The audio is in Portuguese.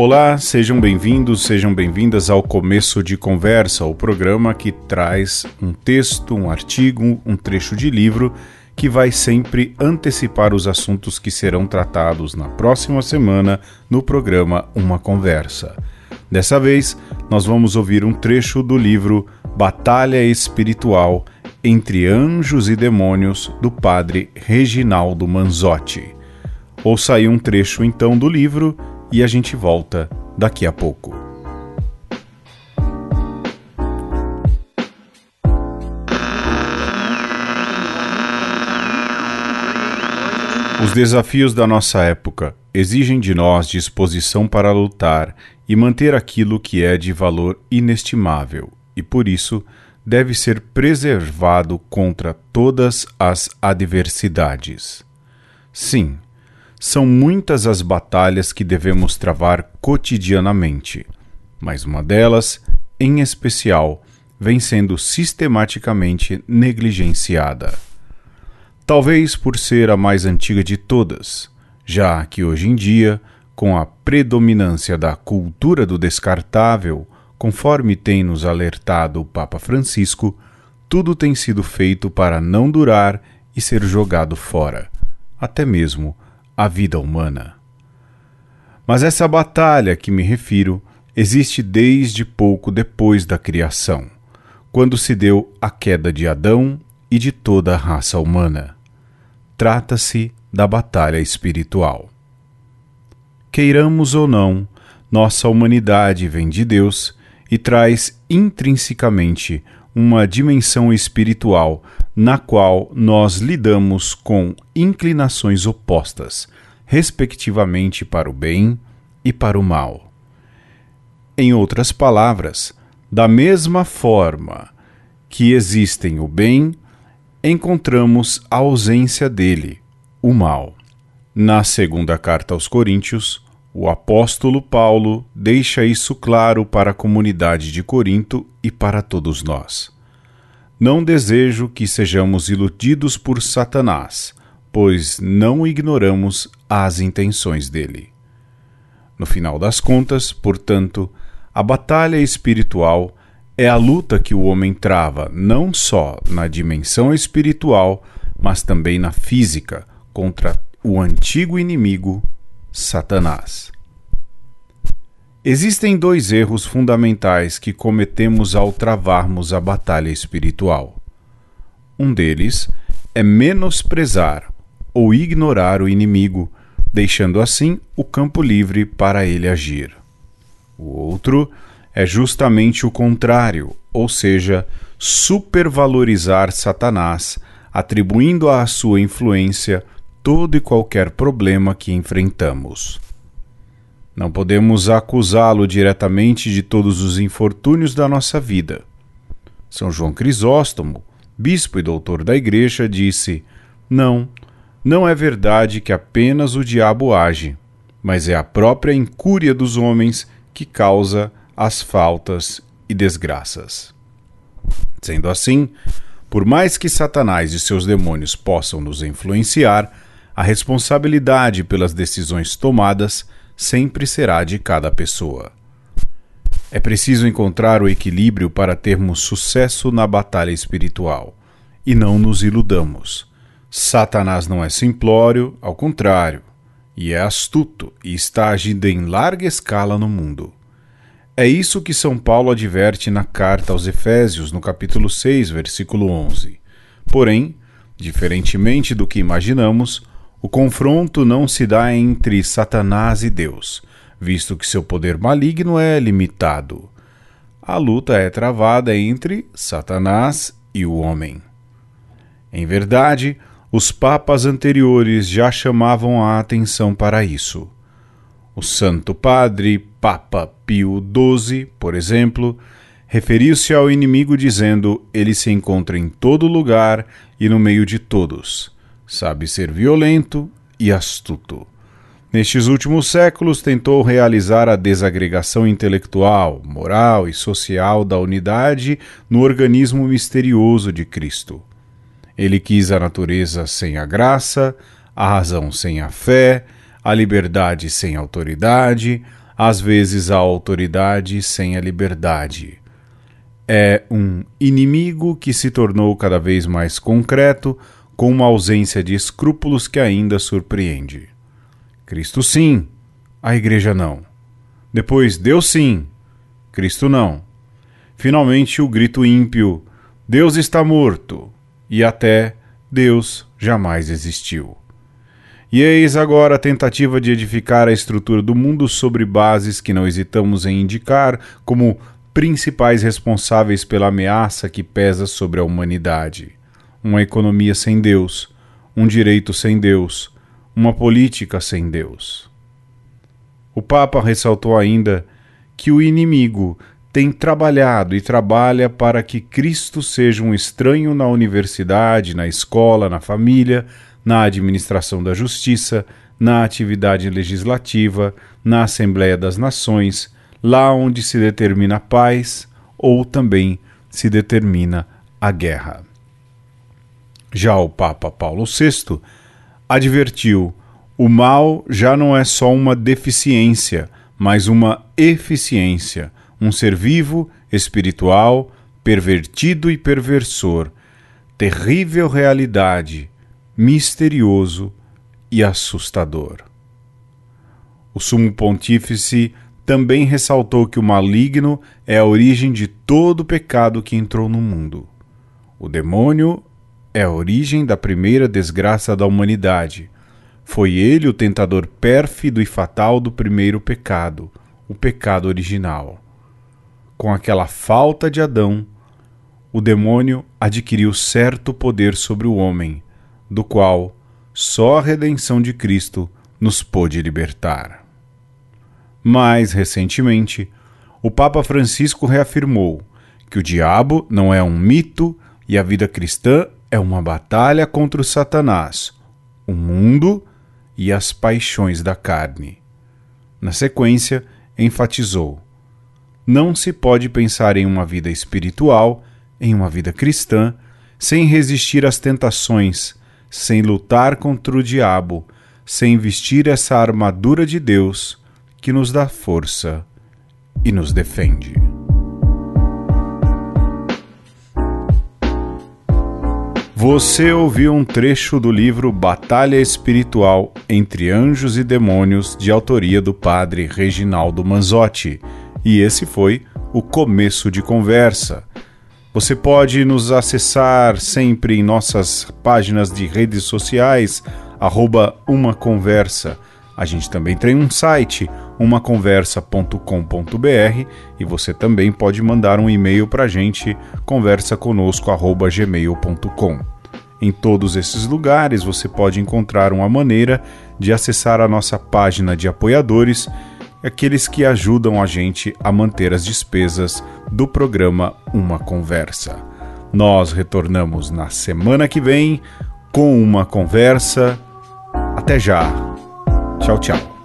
Olá, sejam bem-vindos, sejam bem-vindas ao Começo de Conversa, o programa que traz um texto, um artigo, um trecho de livro que vai sempre antecipar os assuntos que serão tratados na próxima semana no programa Uma Conversa. Dessa vez, nós vamos ouvir um trecho do livro Batalha Espiritual entre Anjos e Demônios, do padre Reginaldo Manzotti. Ouça aí um trecho então do livro e a gente volta daqui a pouco. Os desafios da nossa época exigem de nós disposição para lutar e manter aquilo que é de valor inestimável, e por isso deve ser preservado contra todas as adversidades. Sim, são muitas as batalhas que devemos travar cotidianamente, mas uma delas, em especial, vem sendo sistematicamente negligenciada. Talvez por ser a mais antiga de todas, já que hoje em dia, com a predominância da cultura do descartável, conforme tem nos alertado o Papa Francisco, tudo tem sido feito para não durar e ser jogado fora, até mesmo a vida humana. Mas essa batalha que me refiro existe desde pouco depois da criação, quando se deu a queda de Adão e de toda a raça humana. Trata-se da batalha espiritual. Queiramos ou não, nossa humanidade vem de Deus e traz intrinsecamente uma dimensão espiritual na qual nós lidamos com inclinações opostas, respectivamente para o bem e para o mal. Em outras palavras, da mesma forma que existem o bem, encontramos a ausência dele, o mal. Na segunda carta aos Coríntios, o apóstolo Paulo deixa isso claro para a comunidade de Corinto e para todos nós. Não desejo que sejamos iludidos por Satanás, pois não ignoramos as intenções dele. No final das contas, portanto, a batalha espiritual é a luta que o homem trava não só na dimensão espiritual, mas também na física contra o antigo inimigo, Satanás. Existem dois erros fundamentais que cometemos ao travarmos a batalha espiritual. Um deles é menosprezar ou ignorar o inimigo, deixando assim o campo livre para ele agir. O outro é justamente o contrário, ou seja, supervalorizar Satanás, atribuindo à sua influência todo e qualquer problema que enfrentamos. Não podemos acusá-lo diretamente de todos os infortúnios da nossa vida. São João Crisóstomo, bispo e doutor da Igreja, disse: Não, não é verdade que apenas o diabo age, mas é a própria incúria dos homens que causa as faltas e desgraças. Sendo assim, por mais que Satanás e seus demônios possam nos influenciar, a responsabilidade pelas decisões tomadas sempre será de cada pessoa. É preciso encontrar o equilíbrio para termos sucesso na batalha espiritual. E não nos iludamos. Satanás não é simplório, ao contrário, e é astuto e está agindo em larga escala no mundo. É isso que São Paulo adverte na carta aos Efésios, no capítulo 6, versículo 11. Porém, diferentemente do que imaginamos, o confronto não se dá entre Satanás e Deus, visto que seu poder maligno é limitado. A luta é travada entre Satanás e o homem. Em verdade, os papas anteriores já chamavam a atenção para isso. O Santo Padre Papa Pio XII, por exemplo, referiu-se ao inimigo dizendo: Ele se encontra em todo lugar e no meio de todos sabe ser violento e astuto. Nestes últimos séculos, tentou realizar a desagregação intelectual, moral e social da unidade no organismo misterioso de Cristo. Ele quis a natureza sem a graça, a razão sem a fé, a liberdade sem autoridade, às vezes a autoridade sem a liberdade. É um inimigo que se tornou cada vez mais concreto, com uma ausência de escrúpulos que ainda surpreende. Cristo sim, a Igreja não. Depois Deus sim, Cristo não. Finalmente o grito ímpio: Deus está morto, e até Deus jamais existiu. E eis agora a tentativa de edificar a estrutura do mundo sobre bases que não hesitamos em indicar como principais responsáveis pela ameaça que pesa sobre a humanidade: uma economia sem Deus, um direito sem Deus, uma política sem Deus. O Papa ressaltou ainda que o inimigo tem trabalhado e trabalha para que Cristo seja um estranho na universidade, na escola, na família, na administração da justiça, na atividade legislativa, na Assembleia das Nações, lá onde se determina a paz ou também se determina a guerra. Já o Papa Paulo VI advertiu: o mal já não é só uma deficiência, mas uma eficiência, um ser vivo, espiritual, pervertido e perversor, terrível realidade, misterioso e assustador. O Sumo Pontífice também ressaltou que o maligno é a origem de todo pecado que entrou no mundo. O demônio é a origem da primeira desgraça da humanidade. Foi ele o tentador pérfido e fatal do primeiro pecado, o pecado original. Com aquela falta de Adão, o demônio adquiriu certo poder sobre o homem, do qual só a redenção de Cristo nos pôde libertar. Mais recentemente, o Papa Francisco reafirmou que o diabo não é um mito e a vida cristã é uma batalha contra o Satanás, o mundo e as paixões da carne. Na sequência, enfatizou: não se pode pensar em uma vida espiritual, em uma vida cristã, sem resistir às tentações, sem lutar contra o diabo, sem vestir essa armadura de Deus que nos dá força e nos defende. Você ouviu um trecho do livro Batalha Espiritual entre Anjos e Demônios, de autoria do padre Reginaldo Manzotti, e esse foi o começo de conversa. Você pode nos acessar sempre em nossas páginas de redes sociais, arroba uma conversa. A gente também tem um site, umaconversa.com.br, e você também pode mandar um e-mail para a gente, conversaconosco.gmail.com. Em todos esses lugares você pode encontrar uma maneira de acessar a nossa página de apoiadores aqueles que ajudam a gente a manter as despesas do programa Uma Conversa. Nós retornamos na semana que vem com uma conversa. Até já. Tchau, tchau.